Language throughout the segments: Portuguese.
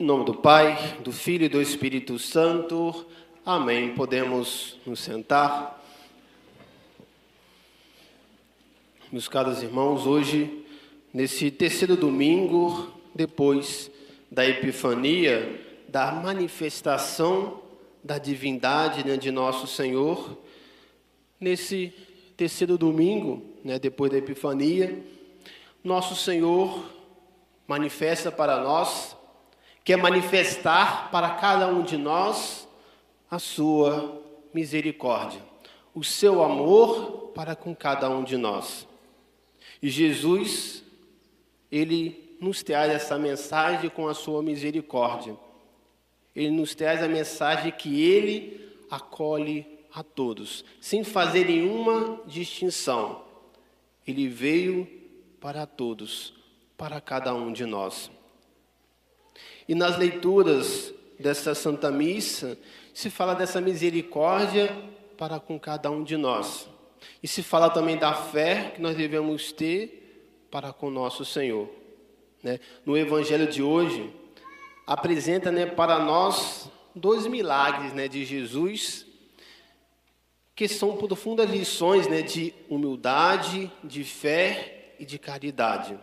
Em nome do Pai, do Filho e do Espírito Santo. Amém. Podemos nos sentar. Meus caros irmãos, hoje, nesse terceiro domingo, depois da Epifania, da manifestação da divindade né, de nosso Senhor, nesse terceiro domingo, né, depois da Epifania, nosso Senhor manifesta para nós quer manifestar para cada um de nós a sua misericórdia, o seu amor para com cada um de nós. E Jesus, ele nos traz essa mensagem com a sua misericórdia. Ele nos traz a mensagem que ele acolhe a todos, sem fazer nenhuma distinção. Ele veio para todos, para cada um de nós. E nas leituras dessa Santa Missa, se fala dessa misericórdia para com cada um de nós. E se fala também da fé que nós devemos ter para com nosso Senhor. Né? No Evangelho de hoje, apresenta né, para nós dois milagres né, de Jesus, que são profundas lições né, de humildade, de fé e de caridade.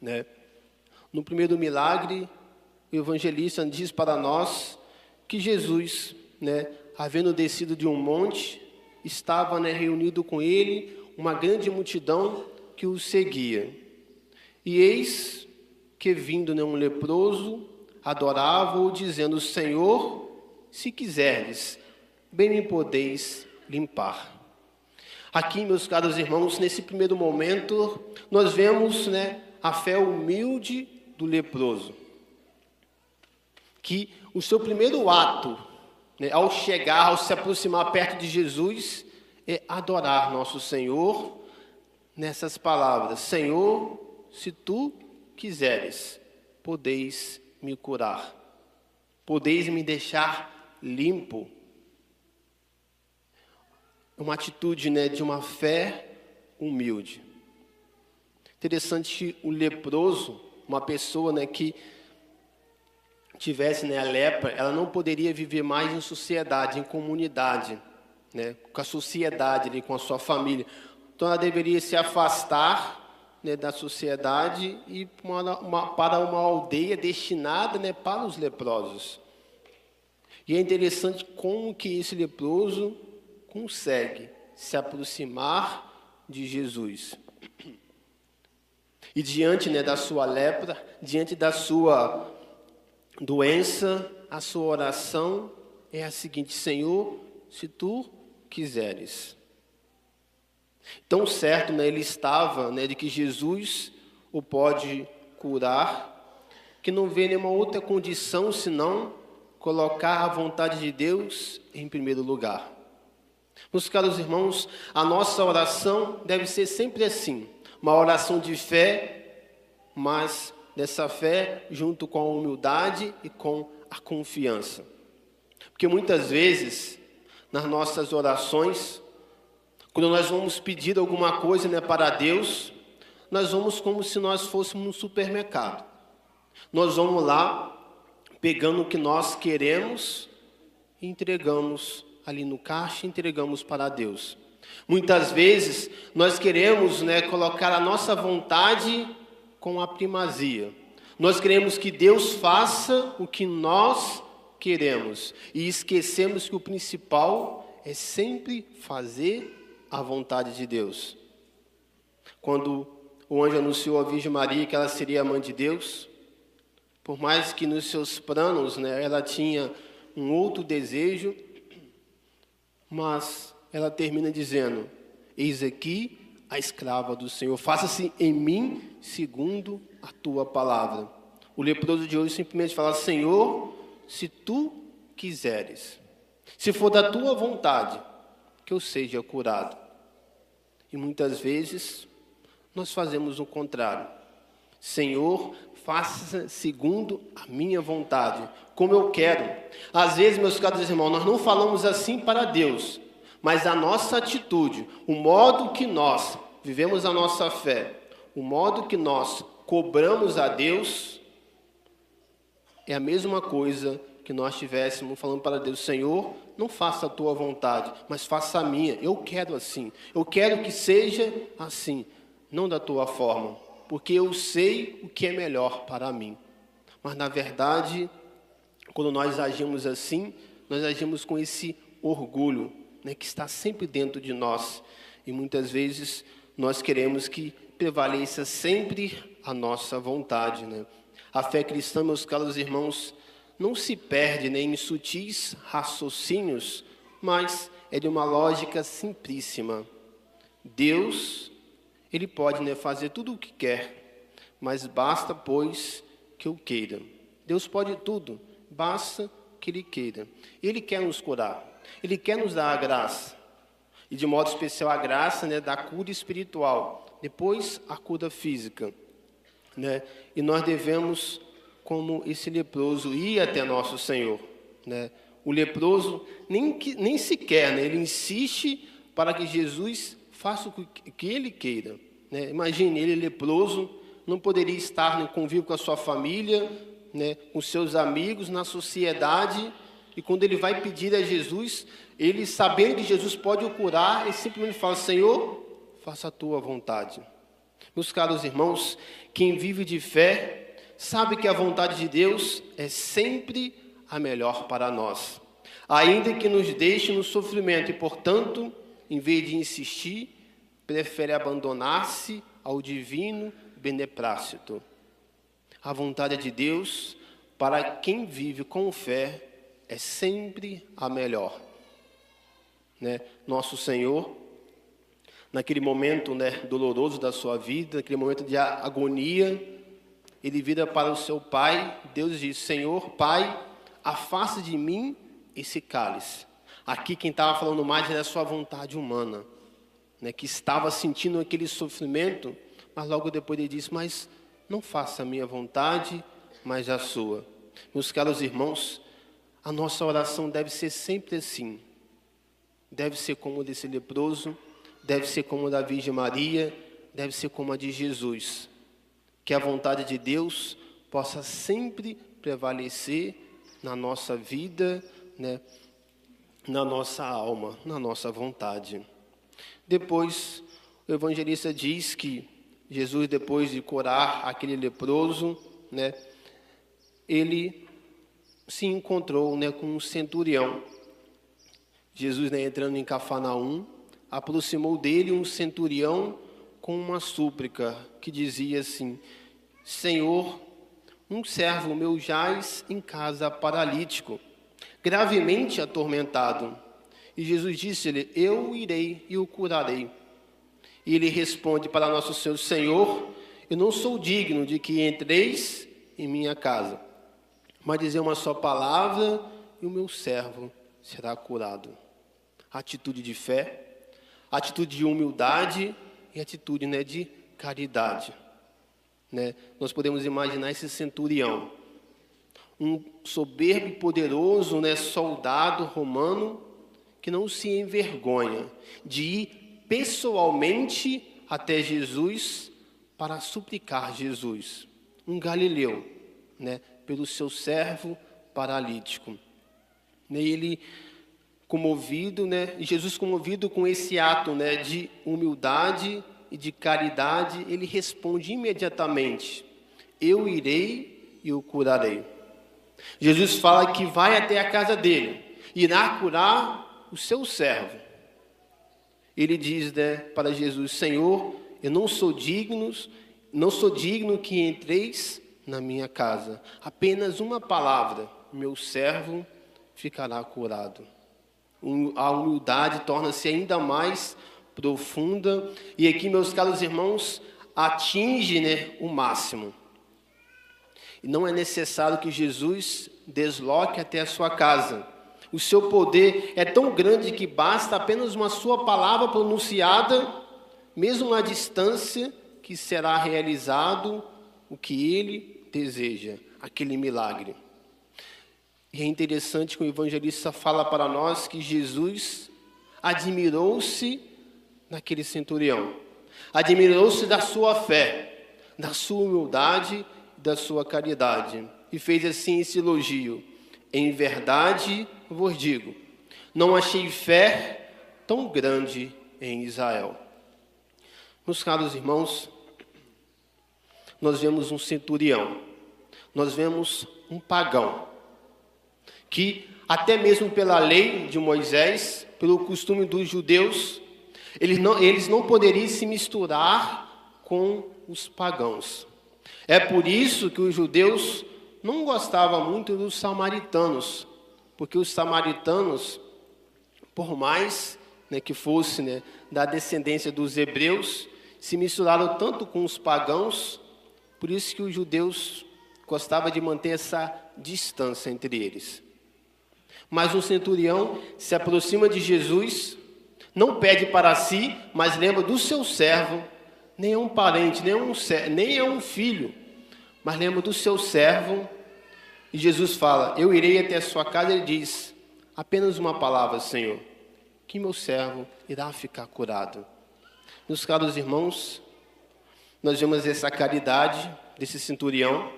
Né? No primeiro milagre, o evangelista diz para nós que Jesus, né, havendo descido de um monte, estava né, reunido com ele uma grande multidão que o seguia. E eis que vindo né, um leproso, adorava-o, dizendo: Senhor, se quiseres, bem me podeis limpar. Aqui, meus caros irmãos, nesse primeiro momento, nós vemos né, a fé humilde do leproso. Que o seu primeiro ato, né, ao chegar, ao se aproximar perto de Jesus, é adorar nosso Senhor nessas palavras: Senhor, se tu quiseres, podeis me curar, podeis me deixar limpo. Uma atitude né, de uma fé humilde. Interessante o leproso, uma pessoa né, que tivesse né, a lepra, ela não poderia viver mais em sociedade, em comunidade, né, com a sociedade, ali, com a sua família. Então ela deveria se afastar né, da sociedade e uma, uma, para uma aldeia destinada né, para os leprosos. E é interessante como que esse leproso consegue se aproximar de Jesus. E diante né, da sua lepra, diante da sua doença, a sua oração é a seguinte: Senhor, se tu quiseres. Tão certo né, ele estava né, de que Jesus o pode curar, que não vê nenhuma outra condição senão colocar a vontade de Deus em primeiro lugar. Meus caros irmãos, a nossa oração deve ser sempre assim uma oração de fé, mas dessa fé junto com a humildade e com a confiança. Porque muitas vezes, nas nossas orações, quando nós vamos pedir alguma coisa né, para Deus, nós vamos como se nós fôssemos no supermercado. Nós vamos lá, pegando o que nós queremos, e entregamos ali no caixa, entregamos para Deus. Muitas vezes nós queremos né, colocar a nossa vontade com a primazia. Nós queremos que Deus faça o que nós queremos e esquecemos que o principal é sempre fazer a vontade de Deus. Quando o anjo anunciou à Virgem Maria que ela seria a mãe de Deus, por mais que nos seus planos né, ela tinha um outro desejo, mas ela termina dizendo: Eis aqui a escrava do Senhor, faça-se em mim segundo a tua palavra. O leproso de hoje simplesmente fala: Senhor, se tu quiseres, se for da tua vontade, que eu seja curado. E muitas vezes nós fazemos o contrário. Senhor, faça segundo a minha vontade, como eu quero. Às vezes, meus caros irmãos, nós não falamos assim para Deus, mas a nossa atitude, o modo que nós vivemos a nossa fé, o modo que nós cobramos a Deus, é a mesma coisa que nós estivéssemos falando para Deus: Senhor, não faça a tua vontade, mas faça a minha. Eu quero assim. Eu quero que seja assim, não da tua forma, porque eu sei o que é melhor para mim. Mas na verdade, quando nós agimos assim, nós agimos com esse orgulho, né, que está sempre dentro de nós. E muitas vezes nós queremos que prevaleça sempre a nossa vontade. Né? A fé cristã, meus caros irmãos, não se perde nem em sutis raciocínios, mas é de uma lógica simplíssima. Deus, Ele pode né, fazer tudo o que quer, mas basta, pois, que eu queira. Deus pode tudo, basta que Ele queira. Ele quer nos curar, Ele quer nos dar a graça, e de modo especial a graça né, da cura espiritual, depois a cura física. Né? E nós devemos como esse leproso ia até nosso Senhor. Né? O leproso nem, nem sequer, né? ele insiste para que Jesus faça o que ele queira. Né? Imagine, ele leproso, não poderia estar no convívio com a sua família, né? com seus amigos, na sociedade, e quando ele vai pedir a Jesus, ele sabendo que Jesus pode o curar, ele simplesmente fala, Senhor, faça a tua vontade. Meus caros irmãos, quem vive de fé sabe que a vontade de Deus é sempre a melhor para nós, ainda que nos deixe no sofrimento e, portanto, em vez de insistir, prefere abandonar-se ao divino beneplácito. A vontade de Deus, para quem vive com fé, é sempre a melhor. Né? Nosso Senhor, naquele momento né, doloroso da sua vida, naquele momento de agonia, ele vira para o seu pai, Deus diz: Senhor, Pai, afasta de mim esse cálice. Aqui quem estava falando mais era a sua vontade humana, né, que estava sentindo aquele sofrimento, mas logo depois ele disse: Mas não faça a minha vontade, mas a sua. Meus caros irmãos, a nossa oração deve ser sempre assim. Deve ser como a desse leproso, deve ser como a da Virgem Maria, deve ser como a de Jesus que a vontade de Deus possa sempre prevalecer na nossa vida, né, na nossa alma, na nossa vontade. Depois, o evangelista diz que Jesus, depois de curar aquele leproso, né, ele se encontrou né, com um centurião. Jesus, né, entrando em Cafarnaum, aproximou dele um centurião com uma súplica que dizia assim: Senhor, um servo meu jaz em casa paralítico, gravemente atormentado. E Jesus disse-lhe: Eu irei e o curarei. E ele responde para nosso Senhor: Senhor, eu não sou digno de que entreis em minha casa, mas dizer uma só palavra e o meu servo será curado. Atitude de fé, atitude de humildade e atitude né, de caridade. Né? Nós podemos imaginar esse centurião, um soberbo e poderoso né, soldado romano que não se envergonha de ir pessoalmente até Jesus para suplicar Jesus, um galileu, né, pelo seu servo paralítico. Ele comovido, né? Jesus comovido com esse ato, né, de humildade e de caridade, ele responde imediatamente: Eu irei e o curarei. Jesus fala que vai até a casa dele, irá curar o seu servo. Ele diz né, para Jesus: Senhor, eu não sou digno, não sou digno que entreis na minha casa. Apenas uma palavra, meu servo ficará curado a humildade torna-se ainda mais profunda e aqui, meus caros irmãos, atinge né, o máximo. E não é necessário que Jesus desloque até a sua casa. O seu poder é tão grande que basta apenas uma sua palavra pronunciada, mesmo à distância, que será realizado o que ele deseja, aquele milagre. E é interessante que o evangelista fala para nós que Jesus admirou-se naquele centurião, admirou-se da sua fé, da sua humildade, da sua caridade. e fez assim esse elogio: Em verdade vos digo, não achei fé tão grande em Israel. Meus caros irmãos, nós vemos um centurião, nós vemos um pagão, que até mesmo pela lei de Moisés, pelo costume dos judeus, eles não, eles não poderiam se misturar com os pagãos. É por isso que os judeus não gostavam muito dos samaritanos, porque os samaritanos, por mais né, que fosse né, da descendência dos hebreus, se misturaram tanto com os pagãos, por isso que os judeus gostavam de manter essa distância entre eles. Mas um centurião se aproxima de Jesus, não pede para si, mas lembra do seu servo, nem é um parente, nem é um, nem é um filho, mas lembra do seu servo. E Jesus fala: Eu irei até a sua casa. Ele diz: Apenas uma palavra, Senhor, que meu servo irá ficar curado. Meus caros irmãos, nós vemos essa caridade desse centurião.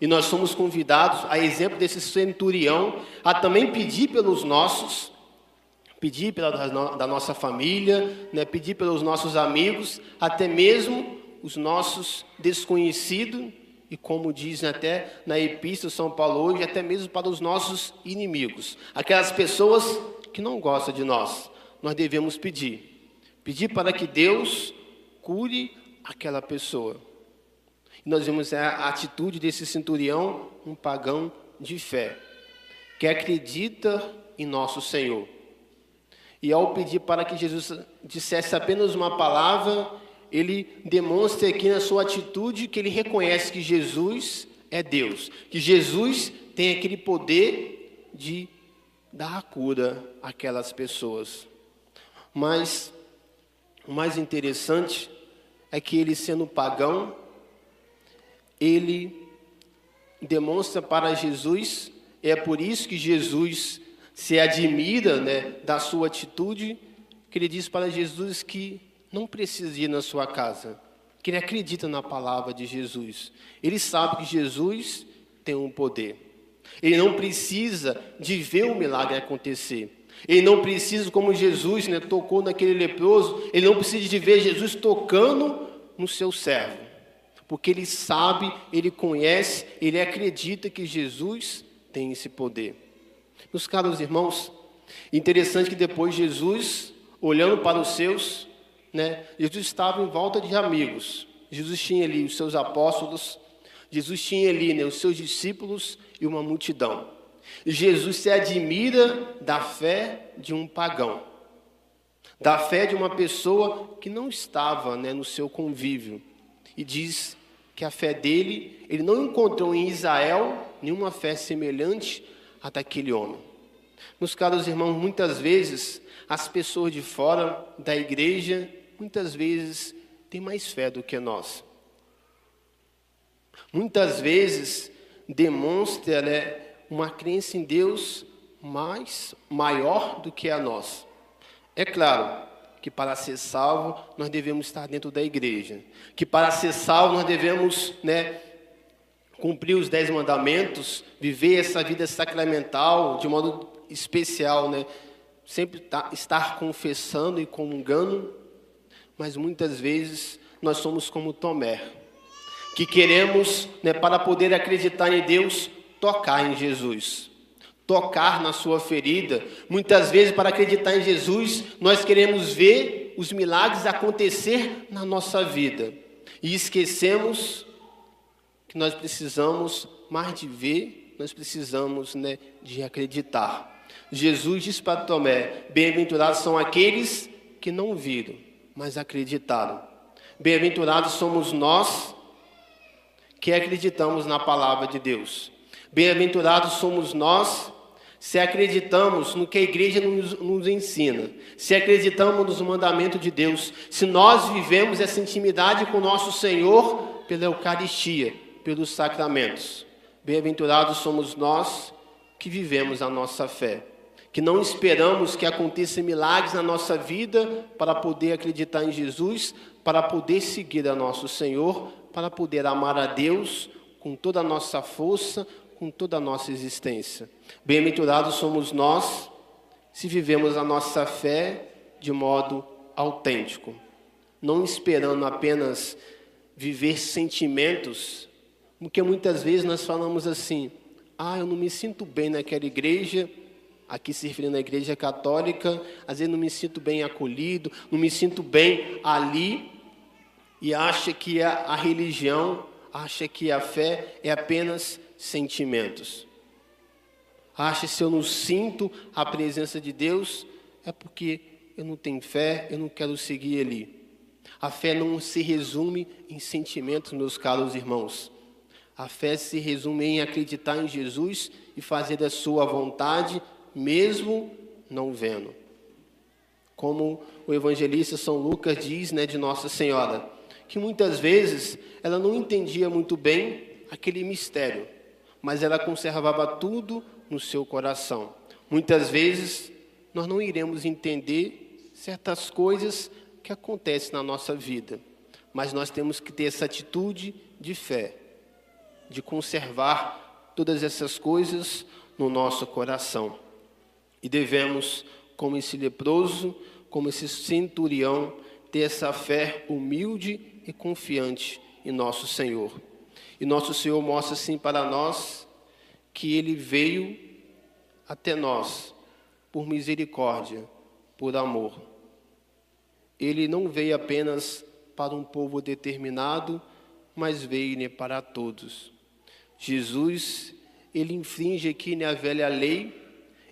E nós somos convidados, a exemplo desse centurião, a também pedir pelos nossos, pedir pela da nossa família, né, pedir pelos nossos amigos, até mesmo os nossos desconhecidos, e como dizem até na Epístola São Paulo hoje, até mesmo para os nossos inimigos, aquelas pessoas que não gostam de nós, nós devemos pedir, pedir para que Deus cure aquela pessoa. Nós vemos a atitude desse centurião, um pagão de fé, que acredita em nosso Senhor. E ao pedir para que Jesus dissesse apenas uma palavra, ele demonstra aqui na sua atitude que ele reconhece que Jesus é Deus, que Jesus tem aquele poder de dar a cura àquelas pessoas. Mas o mais interessante é que ele, sendo pagão, ele demonstra para Jesus, é por isso que Jesus se admira né, da sua atitude, que ele diz para Jesus que não precisa ir na sua casa, que ele acredita na palavra de Jesus. Ele sabe que Jesus tem um poder. Ele não precisa de ver o milagre acontecer. Ele não precisa, como Jesus né, tocou naquele leproso, ele não precisa de ver Jesus tocando no seu servo porque ele sabe, ele conhece, ele acredita que Jesus tem esse poder. Meus caros irmãos, interessante que depois Jesus, olhando para os seus, né, Jesus estava em volta de amigos. Jesus tinha ali os seus apóstolos, Jesus tinha ali né, os seus discípulos e uma multidão. Jesus se admira da fé de um pagão, da fé de uma pessoa que não estava né, no seu convívio. E diz que a fé dele, ele não encontrou em Israel nenhuma fé semelhante à daquele homem. Meus caros irmãos, muitas vezes as pessoas de fora da igreja, muitas vezes têm mais fé do que nós. Muitas vezes demonstra né, uma crença em Deus mais maior do que a nossa. É claro, que para ser salvo nós devemos estar dentro da igreja, que para ser salvo nós devemos, né, cumprir os dez mandamentos, viver essa vida sacramental de modo especial, né, sempre tá, estar confessando e comungando, mas muitas vezes nós somos como Tomé, que queremos, né, para poder acreditar em Deus, tocar em Jesus tocar na sua ferida. Muitas vezes, para acreditar em Jesus, nós queremos ver os milagres acontecer na nossa vida e esquecemos que nós precisamos mais de ver, nós precisamos né, de acreditar. Jesus diz para Tomé: Bem-aventurados são aqueles que não viram, mas acreditaram. Bem-aventurados somos nós que acreditamos na palavra de Deus. Bem-aventurados somos nós se acreditamos no que a igreja nos, nos, ensina, se acreditamos no mandamento de Deus, se nós vivemos essa intimidade com o nosso Senhor pela Eucaristia, pelos sacramentos. Bem-aventurados somos nós que vivemos a nossa fé, que não esperamos que aconteçam milagres na nossa vida para poder acreditar em Jesus, para poder seguir a nosso Senhor, para poder amar a Deus com toda a nossa força, com toda a nossa existência. Bem-aventurados somos nós se vivemos a nossa fé de modo autêntico, não esperando apenas viver sentimentos, porque muitas vezes nós falamos assim: ah, eu não me sinto bem naquela igreja, aqui se referindo à igreja católica, às vezes não me sinto bem acolhido, não me sinto bem ali, e acha que a, a religião, acha que a fé é apenas sentimentos. Acha se eu não sinto a presença de Deus, é porque eu não tenho fé, eu não quero seguir Ele. A fé não se resume em sentimentos, meus caros irmãos. A fé se resume em acreditar em Jesus e fazer a sua vontade, mesmo não vendo. Como o evangelista São Lucas diz né, de Nossa Senhora, que muitas vezes ela não entendia muito bem aquele mistério, mas ela conservava tudo no seu coração. Muitas vezes nós não iremos entender certas coisas que acontecem na nossa vida, mas nós temos que ter essa atitude de fé, de conservar todas essas coisas no nosso coração. E devemos, como esse leproso, como esse centurião, ter essa fé humilde e confiante em nosso Senhor. E nosso Senhor mostra assim para nós que ele veio até nós por misericórdia, por amor. Ele não veio apenas para um povo determinado, mas veio para todos. Jesus, ele infringe aqui né, a velha lei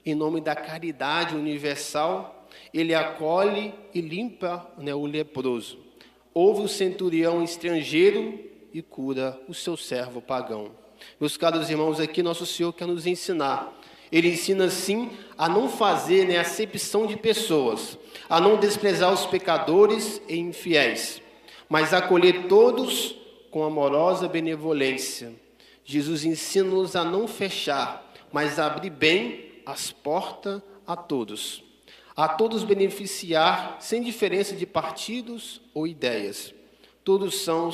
em nome da caridade universal, ele acolhe e limpa né, o leproso. Ouve o centurião estrangeiro e cura o seu servo pagão. Meus caros irmãos, aqui nosso Senhor quer nos ensinar. Ele ensina sim a não fazer né, acepção de pessoas, a não desprezar os pecadores e infiéis, mas acolher todos com amorosa benevolência. Jesus ensina-nos a não fechar, mas abrir bem as portas a todos. A todos beneficiar, sem diferença de partidos ou ideias. Todos são,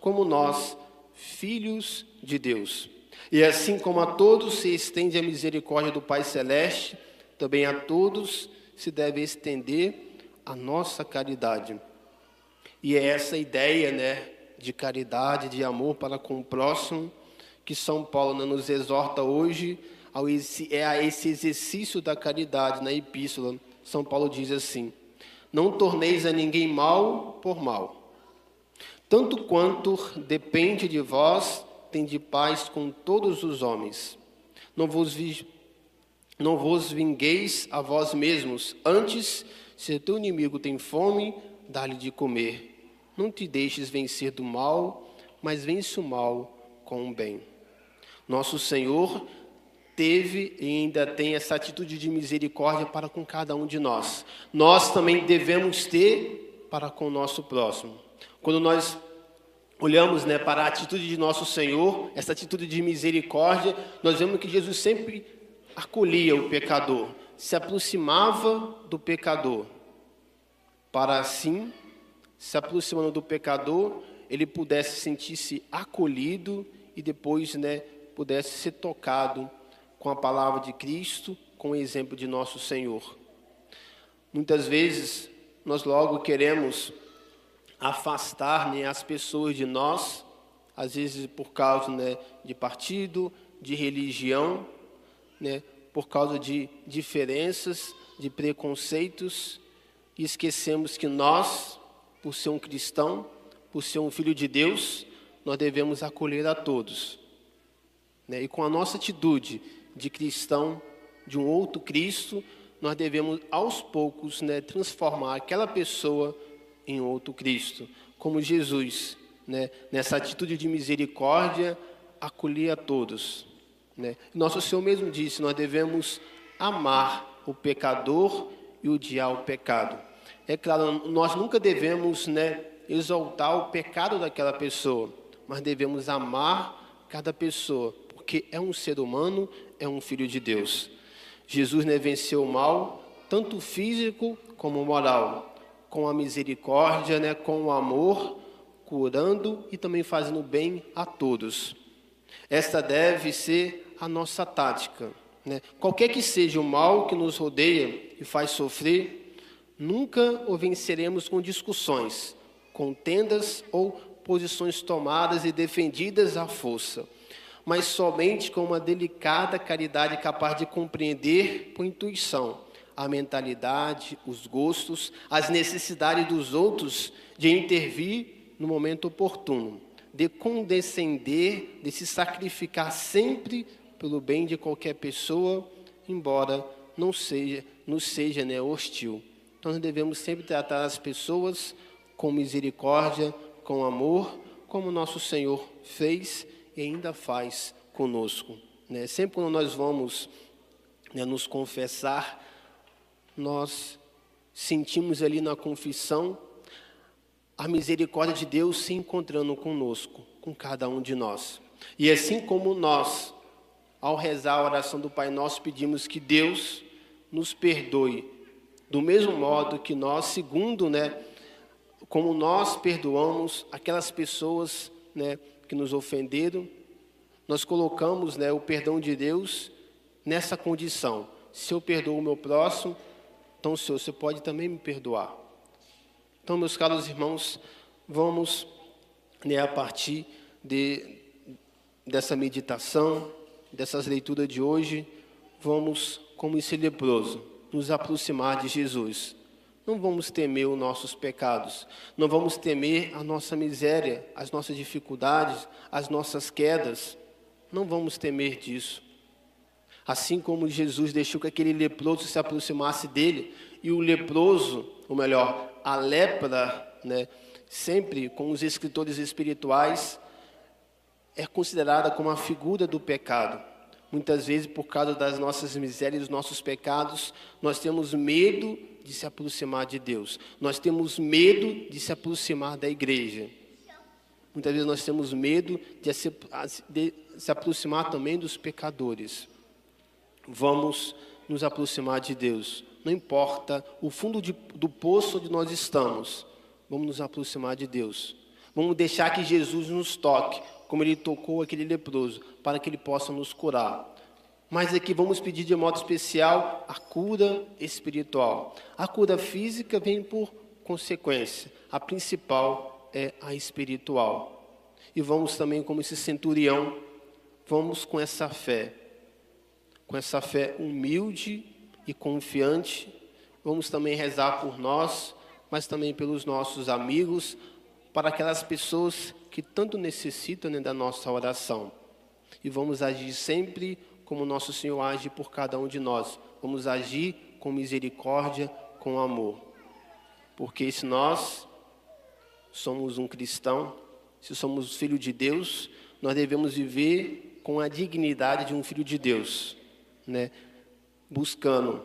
como nós, filhos de Deus. E assim como a todos se estende a misericórdia do Pai Celeste, também a todos se deve estender a nossa caridade. E é essa ideia, né, de caridade, de amor para com o próximo, que São Paulo né, nos exorta hoje ao esse, é a esse exercício da caridade na epístola. São Paulo diz assim: Não torneis a ninguém mal por mal. Tanto quanto depende de vós, de paz com todos os homens. Não vos, vi, não vos vingueis a vós mesmos, antes, se teu inimigo tem fome, dá-lhe de comer. Não te deixes vencer do mal, mas vence o mal com o bem. Nosso Senhor teve e ainda tem essa atitude de misericórdia para com cada um de nós. Nós também devemos ter para com o nosso próximo. Quando nós olhamos né, para a atitude de nosso Senhor, essa atitude de misericórdia, nós vemos que Jesus sempre acolhia o pecador, se aproximava do pecador, para assim, se aproximando do pecador, ele pudesse sentir-se acolhido e depois né, pudesse ser tocado com a palavra de Cristo, com o exemplo de nosso Senhor. Muitas vezes nós logo queremos afastar né, as pessoas de nós, às vezes por causa né, de partido, de religião, né, por causa de diferenças, de preconceitos, e esquecemos que nós, por ser um cristão, por ser um filho de Deus, nós devemos acolher a todos. Né, e com a nossa atitude de cristão, de um outro Cristo, nós devemos aos poucos né, transformar aquela pessoa em outro Cristo, como Jesus, né, nessa atitude de misericórdia, acolher a todos. Né. Nosso Senhor mesmo disse: nós devemos amar o pecador e odiar o pecado. É claro, nós nunca devemos né, exaltar o pecado daquela pessoa, mas devemos amar cada pessoa, porque é um ser humano, é um filho de Deus. Jesus né, venceu o mal, tanto físico como moral, com a misericórdia, né, com o amor, curando e também fazendo bem a todos. Esta deve ser a nossa tática. Né? Qualquer que seja o mal que nos rodeia e faz sofrer, nunca o venceremos com discussões, contendas ou posições tomadas e defendidas à força, mas somente com uma delicada caridade capaz de compreender por intuição a mentalidade, os gostos, as necessidades dos outros, de intervir no momento oportuno, de condescender, de se sacrificar sempre pelo bem de qualquer pessoa, embora não seja, nos seja né, hostil. Então nós devemos sempre tratar as pessoas com misericórdia, com amor, como nosso Senhor fez e ainda faz conosco. Né? Sempre quando nós vamos né, nos confessar, nós sentimos ali na confissão a misericórdia de Deus se encontrando conosco, com cada um de nós. E assim como nós, ao rezar a oração do Pai Nosso, pedimos que Deus nos perdoe, do mesmo modo que nós, segundo, né, como nós perdoamos aquelas pessoas, né, que nos ofenderam, nós colocamos, né, o perdão de Deus nessa condição. Se eu perdoo o meu próximo, então, Senhor, você pode também me perdoar. Então, meus caros irmãos, vamos, né, a partir de, dessa meditação, dessas leituras de hoje, vamos, como esse leproso, nos aproximar de Jesus. Não vamos temer os nossos pecados, não vamos temer a nossa miséria, as nossas dificuldades, as nossas quedas. Não vamos temer disso. Assim como Jesus deixou que aquele leproso se aproximasse dele, e o leproso, ou melhor, a lepra, né, sempre com os escritores espirituais, é considerada como a figura do pecado. Muitas vezes, por causa das nossas misérias, dos nossos pecados, nós temos medo de se aproximar de Deus. Nós temos medo de se aproximar da igreja. Muitas vezes nós temos medo de se, de se aproximar também dos pecadores vamos nos aproximar de Deus. Não importa o fundo de, do poço onde nós estamos, vamos nos aproximar de Deus. Vamos deixar que Jesus nos toque, como ele tocou aquele leproso, para que ele possa nos curar. Mas aqui vamos pedir de modo especial a cura espiritual. A cura física vem por consequência, a principal é a espiritual. E vamos também, como esse centurião, vamos com essa fé com essa fé humilde e confiante, vamos também rezar por nós, mas também pelos nossos amigos, para aquelas pessoas que tanto necessitam né, da nossa oração. E vamos agir sempre como nosso Senhor age por cada um de nós. Vamos agir com misericórdia, com amor. Porque se nós somos um cristão, se somos filho de Deus, nós devemos viver com a dignidade de um filho de Deus né, buscando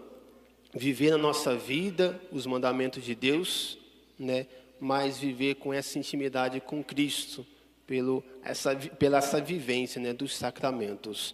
viver na nossa vida os mandamentos de Deus, né, mas viver com essa intimidade com Cristo, pelo, essa, pela essa vivência né, dos sacramentos.